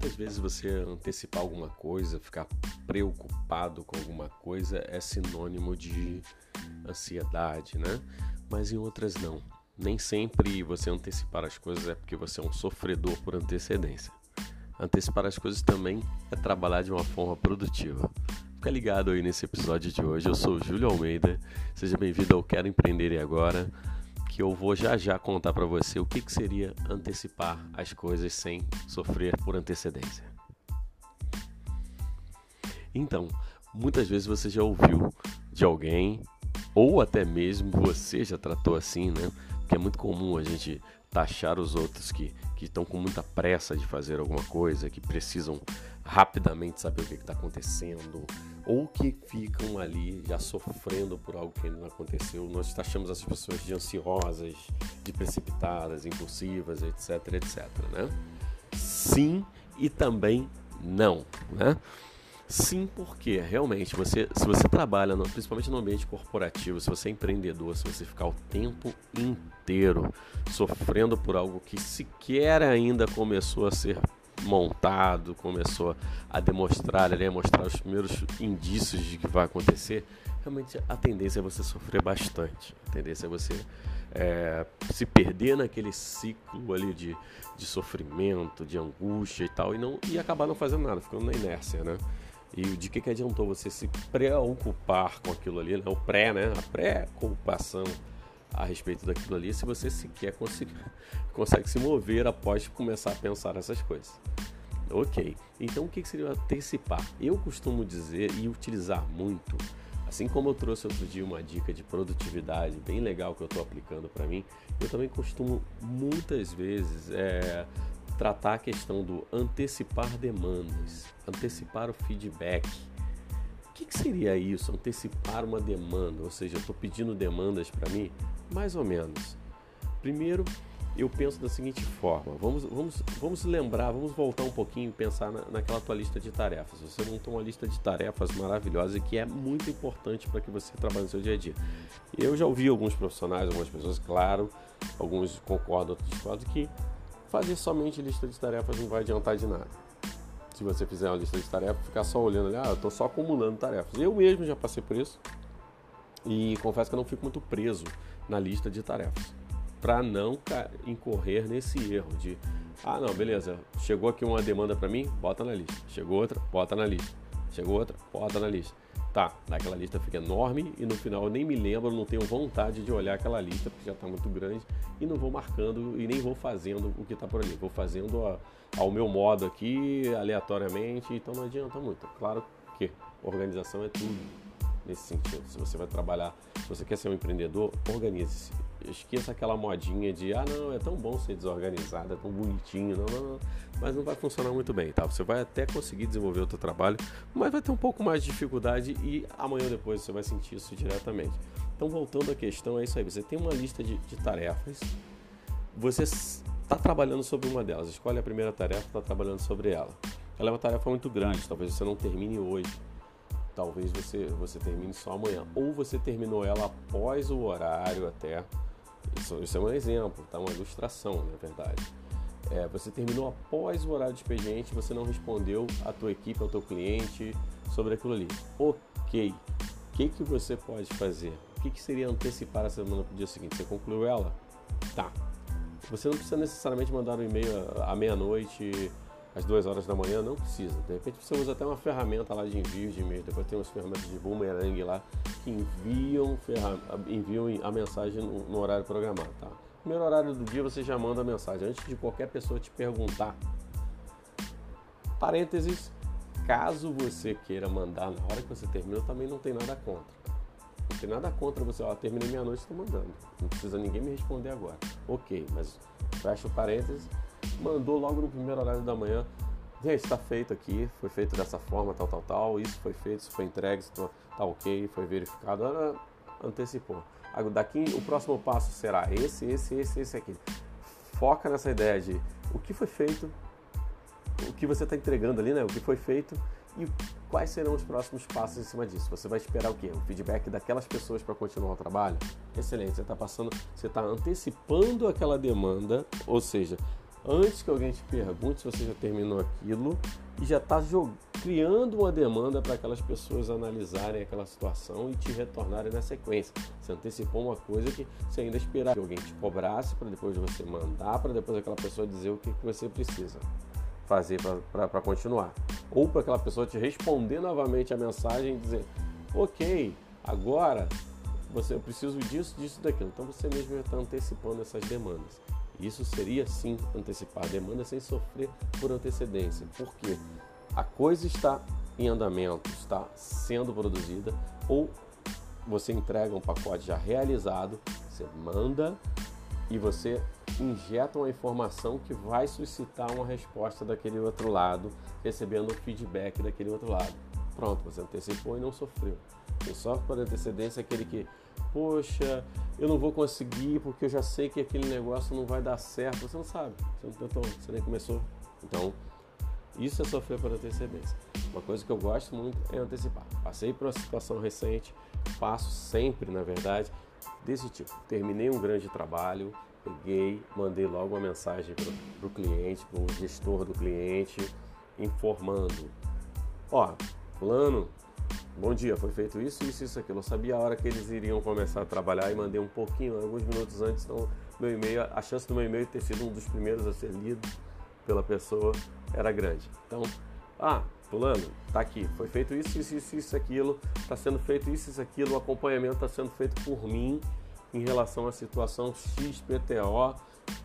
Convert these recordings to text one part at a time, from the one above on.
Muitas vezes você antecipar alguma coisa, ficar preocupado com alguma coisa é sinônimo de ansiedade, né? Mas em outras não. Nem sempre você antecipar as coisas é porque você é um sofredor por antecedência. Antecipar as coisas também é trabalhar de uma forma produtiva. Fica ligado aí nesse episódio de hoje. Eu sou Júlio Almeida. Seja bem-vindo ao Quero Empreender e Agora que eu vou já já contar para você o que, que seria antecipar as coisas sem sofrer por antecedência. Então, muitas vezes você já ouviu de alguém, ou até mesmo você já tratou assim, né? Porque é muito comum a gente taxar os outros que estão com muita pressa de fazer alguma coisa, que precisam rapidamente saber o que está acontecendo, ou que ficam ali já sofrendo por algo que ainda não aconteceu. Nós taxamos as pessoas de ansiosas, de precipitadas, impulsivas, etc, etc, né? Sim e também não, né? Sim, porque realmente você, se você trabalha, no, principalmente no ambiente corporativo, se você é empreendedor, se você ficar o tempo inteiro sofrendo por algo que sequer ainda começou a ser montado, começou a demonstrar, a mostrar os primeiros indícios de que vai acontecer, realmente a tendência é você sofrer bastante. A tendência é você é, se perder naquele ciclo ali de, de sofrimento, de angústia e tal, e, não, e acabar não fazendo nada, ficando na inércia, né? E de que, que adiantou você se preocupar com aquilo ali, né? o pré, né? A preocupação a respeito daquilo ali se você sequer consegue, consegue se mover após começar a pensar essas coisas. Ok, então o que seria antecipar? Eu costumo dizer e utilizar muito, assim como eu trouxe outro dia uma dica de produtividade bem legal que eu estou aplicando para mim, eu também costumo muitas vezes é, tratar a questão do antecipar demandas, antecipar o feedback que, que seria isso? Antecipar uma demanda, ou seja, eu estou pedindo demandas para mim? Mais ou menos. Primeiro, eu penso da seguinte forma: vamos, vamos, vamos lembrar, vamos voltar um pouquinho e pensar na, naquela tua lista de tarefas. Você montou uma lista de tarefas maravilhosa que é muito importante para que você trabalhe no seu dia a dia. Eu já ouvi alguns profissionais, algumas pessoas, claro, alguns concordam, outros discordam, que fazer somente lista de tarefas não vai adiantar de nada se você fizer uma lista de tarefas, ficar só olhando ali, ah, eu estou só acumulando tarefas. Eu mesmo já passei por isso e confesso que eu não fico muito preso na lista de tarefas para não incorrer nesse erro de, ah, não, beleza, chegou aqui uma demanda para mim, bota na lista. Chegou outra, bota na lista. Chegou outra, bota na lista. Tá, aquela lista fica enorme e no final eu nem me lembro, não tenho vontade de olhar aquela lista porque já está muito grande e não vou marcando e nem vou fazendo o que está por ali. Vou fazendo a, ao meu modo aqui, aleatoriamente, então não adianta muito. Claro que organização é tudo nesse sentido. Se você vai trabalhar, se você quer ser um empreendedor, organize-se. Esqueça aquela modinha de, ah, não, é tão bom ser desorganizado, é tão bonitinho, não, não, não. Mas não vai funcionar muito bem, tá? Você vai até conseguir desenvolver o seu trabalho, mas vai ter um pouco mais de dificuldade e amanhã ou depois você vai sentir isso diretamente. Então, voltando à questão, é isso aí. Você tem uma lista de, de tarefas, você está trabalhando sobre uma delas, escolhe a primeira tarefa, está trabalhando sobre ela. Ela é uma tarefa muito grande, talvez você não termine hoje talvez você, você termine só amanhã. Ou você terminou ela após o horário até. Isso, isso é um exemplo, tá? Uma ilustração, na verdade. É, você terminou após o horário de expediente, você não respondeu à tua equipe, ao teu cliente sobre aquilo ali. Ok. O que, que você pode fazer? O que, que seria antecipar a semana para o dia seguinte? Você concluiu ela? Tá. Você não precisa necessariamente mandar um e-mail à meia-noite às duas horas da manhã, não precisa. De repente você usa até uma ferramenta lá de envio de e-mail. Depois tem umas ferramentas de boomerang lá que enviam, enviam a mensagem no, no horário programado. Tá? Primeiro horário do dia você já manda a mensagem antes de qualquer pessoa te perguntar. Parênteses, caso você queira mandar na hora que você termina, também não tem nada contra. Não tem nada contra você, ó, terminei minha noite, estou mandando. Não precisa ninguém me responder agora. Ok, mas fecha o parênteses mandou logo no primeiro horário da manhã. Gente, está feito aqui, foi feito dessa forma, tal, tal, tal. Isso foi feito, isso foi entregue, isso tá ok, foi verificado. Ela antecipou. Daqui o próximo passo será esse, esse, esse, esse aqui. Foca nessa ideia de o que foi feito, o que você está entregando ali, né? O que foi feito e quais serão os próximos passos em cima disso. Você vai esperar o quê? O feedback daquelas pessoas para continuar o trabalho? Excelente, você está passando, você está antecipando aquela demanda, ou seja, antes que alguém te pergunte se você já terminou aquilo e já está criando uma demanda para aquelas pessoas analisarem aquela situação e te retornarem na sequência. Você antecipou uma coisa que você ainda esperava que alguém te cobrasse para depois você mandar, para depois aquela pessoa dizer o que, que você precisa fazer para continuar. Ou para aquela pessoa te responder novamente a mensagem e dizer: Ok, agora você, eu preciso disso, disso, daquilo. Então você mesmo já está antecipando essas demandas. Isso seria sim antecipar a demanda sem sofrer por antecedência. Por quê? A coisa está em andamento, está sendo produzida, ou você entrega um pacote já realizado, você manda e você injeta uma informação que vai suscitar uma resposta daquele outro lado, recebendo o feedback daquele outro lado. Pronto, você antecipou e não sofreu. Quem sofre por antecedência é aquele que, poxa, eu não vou conseguir porque eu já sei que aquele negócio não vai dar certo. Você não sabe, você não tentou, você nem começou. Então, isso é sofrer por antecedência. Uma coisa que eu gosto muito é antecipar. Passei por uma situação recente, passo sempre, na verdade, desse tipo. Terminei um grande trabalho, peguei, mandei logo uma mensagem para o cliente, para o gestor do cliente, informando: Ó, Fulano, bom dia, foi feito isso, isso, isso, aquilo. Eu sabia a hora que eles iriam começar a trabalhar e mandei um pouquinho, alguns minutos antes, então meu e-mail, a chance do meu e-mail ter sido um dos primeiros a ser lido pela pessoa era grande. Então, ah, fulano, tá aqui, foi feito isso, isso, isso, isso, aquilo, está sendo feito isso, isso, aquilo, o acompanhamento está sendo feito por mim em relação à situação XPTO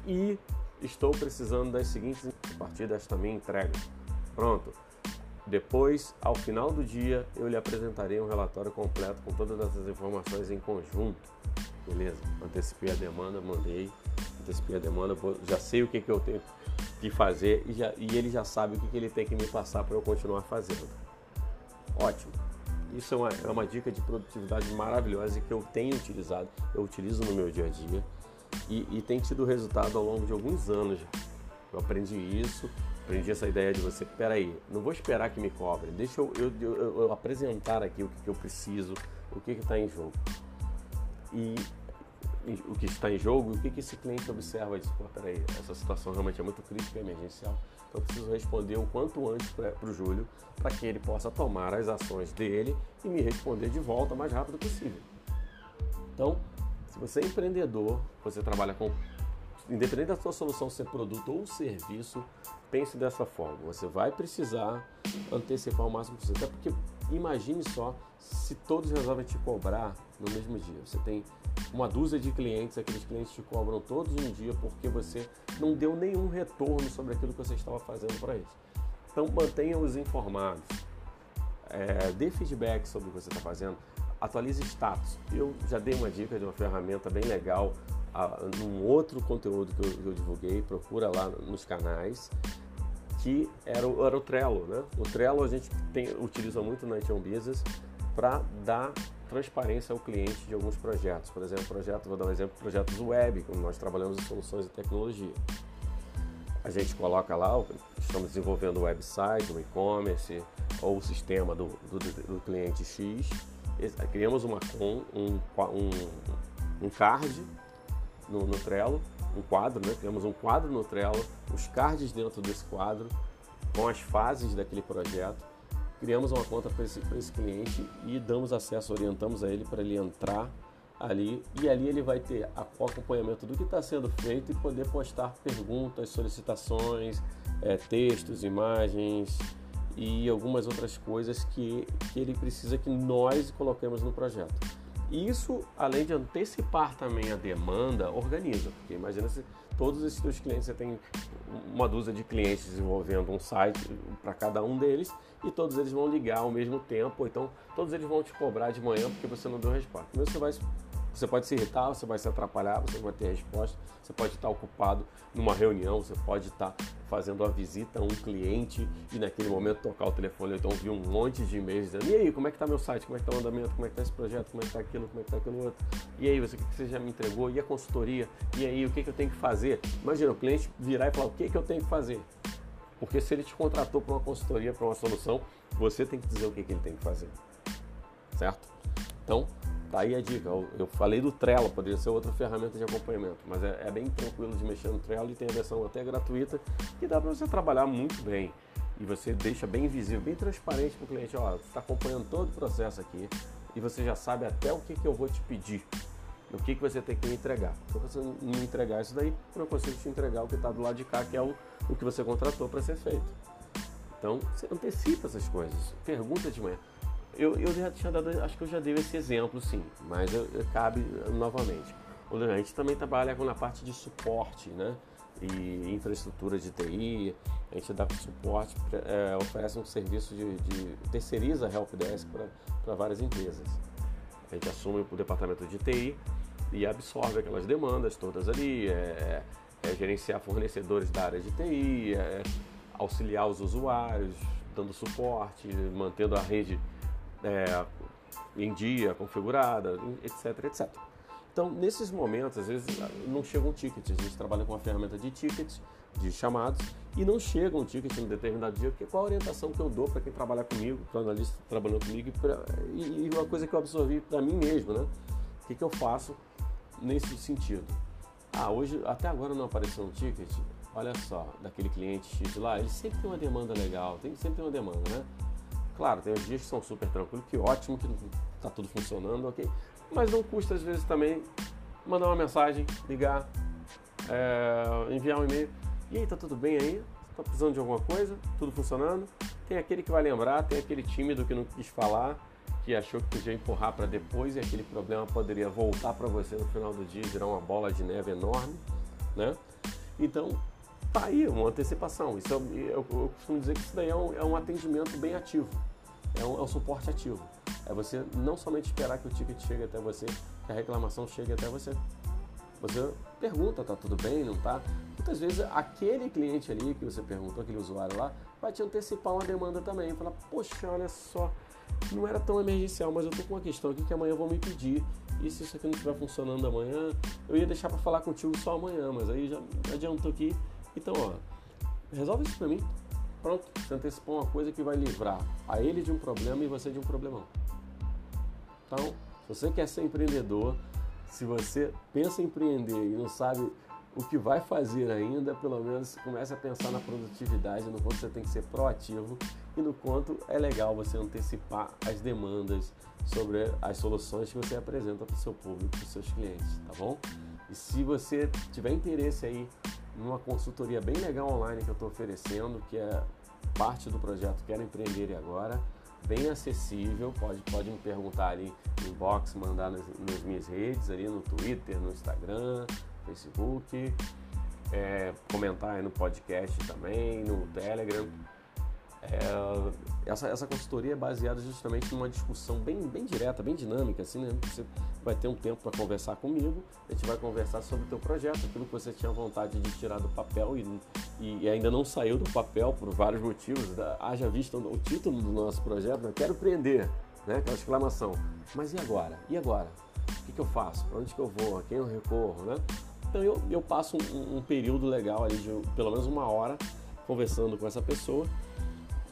e estou precisando das seguintes a partir desta minha entrega. Pronto. Depois, ao final do dia, eu lhe apresentarei um relatório completo com todas essas informações em conjunto. Beleza? Antecipei a demanda, mandei. Antecipei a demanda, já sei o que, que eu tenho que fazer e, já, e ele já sabe o que, que ele tem que me passar para eu continuar fazendo. Ótimo. Isso é uma, é uma dica de produtividade maravilhosa que eu tenho utilizado, eu utilizo no meu dia a dia e, e tem tido resultado ao longo de alguns anos. Eu aprendi isso aprendi essa ideia de você, peraí, não vou esperar que me cobre, deixa eu, eu, eu, eu apresentar aqui o que, que, eu preciso, o que está em jogo. E, o que está em jogo o que, que esse cliente observa diz, pô, peraí, essa situação realmente é muito crítica e emergencial, então eu preciso responder o quanto antes para o Júlio, para que ele possa tomar as ações dele e me responder de volta o mais rápido possível. Então, se você é empreendedor, você trabalha com independente da sua solução ser produto ou serviço, pense dessa forma. Você vai precisar antecipar o máximo possível. Até porque imagine só se todos resolvem te cobrar no mesmo dia. Você tem uma dúzia de clientes, aqueles clientes te cobram todos um dia porque você não deu nenhum retorno sobre aquilo que você estava fazendo para eles. Então mantenha-os informados. É, dê feedback sobre o que você está fazendo, atualize status. Eu já dei uma dica de uma ferramenta bem legal num outro conteúdo que eu, eu, divulguei, procura lá nos canais, que era o, era o Trello. Né? O Trello a gente tem, utiliza muito na Tion Business para dar transparência ao cliente de alguns projetos. Por exemplo, projeto, vou dar um exemplo, projetos web, como nós trabalhamos em soluções de tecnologia. A gente coloca lá, estamos desenvolvendo um website, um e-commerce ou o sistema do, do, do cliente X. Criamos uma, um, um, um card no, no Trello, um quadro, né? Criamos um quadro no Trello, os cards dentro desse quadro, com as fases daquele projeto. Criamos uma conta para esse, esse cliente e damos acesso, orientamos a ele para ele entrar ali e ali ele vai ter o acompanhamento do que está sendo feito e poder postar perguntas, solicitações, é, textos, imagens e algumas outras coisas que, que ele precisa que nós coloquemos no projeto. Isso, além de antecipar também a demanda, organiza. Porque imagina se todos esses seus clientes, você tem uma dúzia de clientes desenvolvendo um site para cada um deles e todos eles vão ligar ao mesmo tempo, então todos eles vão te cobrar de manhã porque você não deu resposta. Você vai você pode se irritar, você vai se atrapalhar, você vai ter resposta, você pode estar ocupado numa reunião, você pode estar fazendo uma visita a um cliente e naquele momento tocar o telefone, então ouvir um monte de e-mails dizendo, e aí, como é que está meu site, como é que está o andamento, como é que está esse projeto, como é que está aquilo, como é que está aquilo outro, e aí, você, o que você já me entregou, e a consultoria, e aí, o que, que eu tenho que fazer? Imagina o cliente virar e falar, o que, que eu tenho que fazer? Porque se ele te contratou para uma consultoria, para uma solução, você tem que dizer o que, que ele tem que fazer, certo? Então, Tá aí a dica. Eu, eu falei do Trello, poderia ser outra ferramenta de acompanhamento, mas é, é, bem tranquilo de mexer no Trello e tem a versão até gratuita que dá para você trabalhar muito bem. E você deixa bem visível, bem transparente para o cliente. Ó, você está acompanhando todo o processo aqui e você já sabe até o que, que eu vou te pedir, o que, que você tem que me entregar. Se você não entregar isso daí, eu não consigo te entregar o que está do lado de cá, que é o, o que você contratou para ser feito. Então, você antecipa essas coisas. Pergunta de manhã. Eu, eu já tinha dado, acho que eu já dei esse exemplo, sim, mas eu, eu, cabe novamente. A gente também trabalha na parte de suporte, né? E infraestrutura de TI, a gente dá suporte, é, oferece um serviço de, de terceiriza helpdesk para várias empresas. A gente assume o departamento de TI e absorve aquelas demandas todas ali, é, é, é gerenciar fornecedores da área de TI, é, auxiliar os usuários, dando suporte, mantendo a rede é, em dia, configurada, etc, etc. Então, nesses momentos, às vezes não chega um ticket. A gente trabalha com uma ferramenta de tickets, de chamados, e não chega um ticket em determinado dia, porque qual a orientação que eu dou para quem trabalha comigo, para o analista trabalhando comigo, pra, e, e, uma coisa que eu absorvi para mim mesmo, né? O que, que eu faço nesse sentido? Ah, hoje, até agora não apareceu um ticket, olha só, daquele cliente X lá, ele sempre tem uma demanda legal, tem, sempre tem uma demanda, né? Claro, tem dias que são super tranquilos, que ótimo que está tudo funcionando, ok? Mas não custa às vezes também mandar uma mensagem, ligar, é, enviar um e-mail. E aí, tá tudo bem aí? Tá precisando de alguma coisa? Tudo funcionando? Tem aquele que vai lembrar, tem aquele tímido que não quis falar, que achou que podia empurrar para depois e aquele problema poderia voltar para você no final do dia, virar uma bola de neve enorme, né? Então, tá aí uma antecipação. Isso é, eu, eu, costumo dizer que isso daí é um, é um atendimento bem ativo, é um, é um, suporte ativo. É você não somente esperar que o ticket chegue até você, que a reclamação chegue até você. Você pergunta, tá tudo bem, não tá? Muitas vezes aquele cliente ali que você perguntou, aquele usuário lá, vai te antecipar uma demanda também. Falar, poxa, olha só, não era tão emergencial, mas eu tô com uma questão aqui que amanhã vão me pedir. E se isso aqui não estiver funcionando amanhã, eu ia deixar para falar contigo só amanhã, mas aí já adiantou aqui então, ó, resolve isso pra mim. Pronto, você antecipou uma coisa que vai livrar a ele de um problema e você de um problemão. Então, se você quer ser empreendedor, se você pensa em empreender e não sabe o que vai fazer ainda, pelo menos comece a pensar na produtividade, no quanto você tem que ser proativo e no quanto é legal você antecipar as demandas sobre as soluções que você apresenta para o seu público, para os seus clientes, tá bom? E se você tiver interesse aí numa consultoria bem legal online que eu estou oferecendo, que é parte do projeto Quero Empreender e Agora, bem acessível, pode, pode me perguntar ali no inbox, mandar nas, nas minhas redes, ali no Twitter, no Instagram, Facebook, é, comentar aí no podcast também, no Telegram. É, essa, essa consultoria é baseada justamente numa discussão bem, bem direta, bem dinâmica, assim, né? Você vai ter um tempo para conversar comigo, a gente vai conversar sobre o teu projeto, aquilo que você tinha vontade de tirar do papel e, e ainda não saiu do papel por vários motivos. Da, haja visto o título do nosso projeto, né? Quero empreender, né? Aquela exclamação. Mas e agora? E agora? O que, que eu faço? Para onde que eu vou? A quem eu recorro, né? Então eu, eu passo um, um período legal ali de pelo menos uma hora conversando com essa pessoa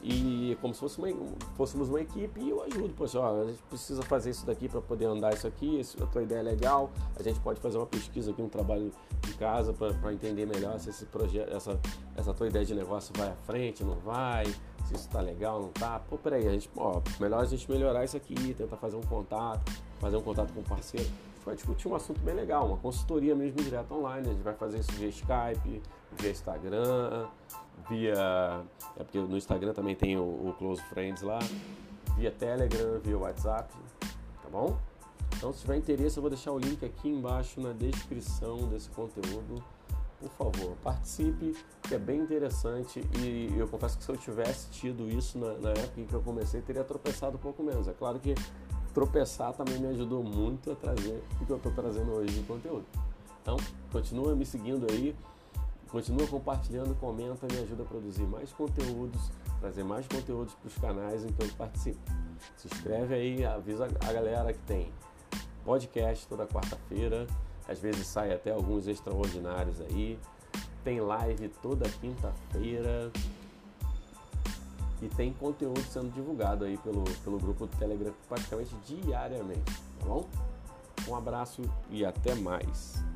e como se fosse uma, fôssemos uma equipe e eu ajudo, poxa, ó, a gente precisa fazer isso daqui para poder andar isso aqui, isso, a tua ideia é legal, a gente pode fazer uma pesquisa aqui, um trabalho de casa para entender melhor se esse projeto, essa, essa tua ideia de negócio vai à frente, não vai, se isso está legal, não tá. Pô, peraí, a gente, ó, melhor a gente melhorar isso aqui, tentar fazer um contato, fazer um contato com um parceiro. Vai discutir um assunto bem legal, uma consultoria mesmo direto online, a gente vai fazer isso via Skype, via Instagram, via. É porque no Instagram também tem o, o Close Friends lá, via Telegram, via WhatsApp, tá bom? Então, se tiver interesse, eu vou deixar o link aqui embaixo na descrição desse conteúdo. Por favor, participe, que é bem interessante. E eu confesso que se eu tivesse tido isso na, na época em que eu comecei, teria tropeçado um pouco menos. É claro que tropeçar também me ajudou muito a trazer o que eu estou trazendo hoje de conteúdo. Então, continua me seguindo aí. Continua compartilhando, comenta, me ajuda a produzir mais conteúdos, trazer mais conteúdos para os canais em que eu participo. Se inscreve aí, avisa a galera que tem podcast toda quarta-feira, às vezes sai até alguns extraordinários aí. Tem live toda quinta-feira. e tem conteúdo sendo divulgado aí pelo, pelo grupo do Telegram praticamente diariamente, tá bom? Um abraço e até mais.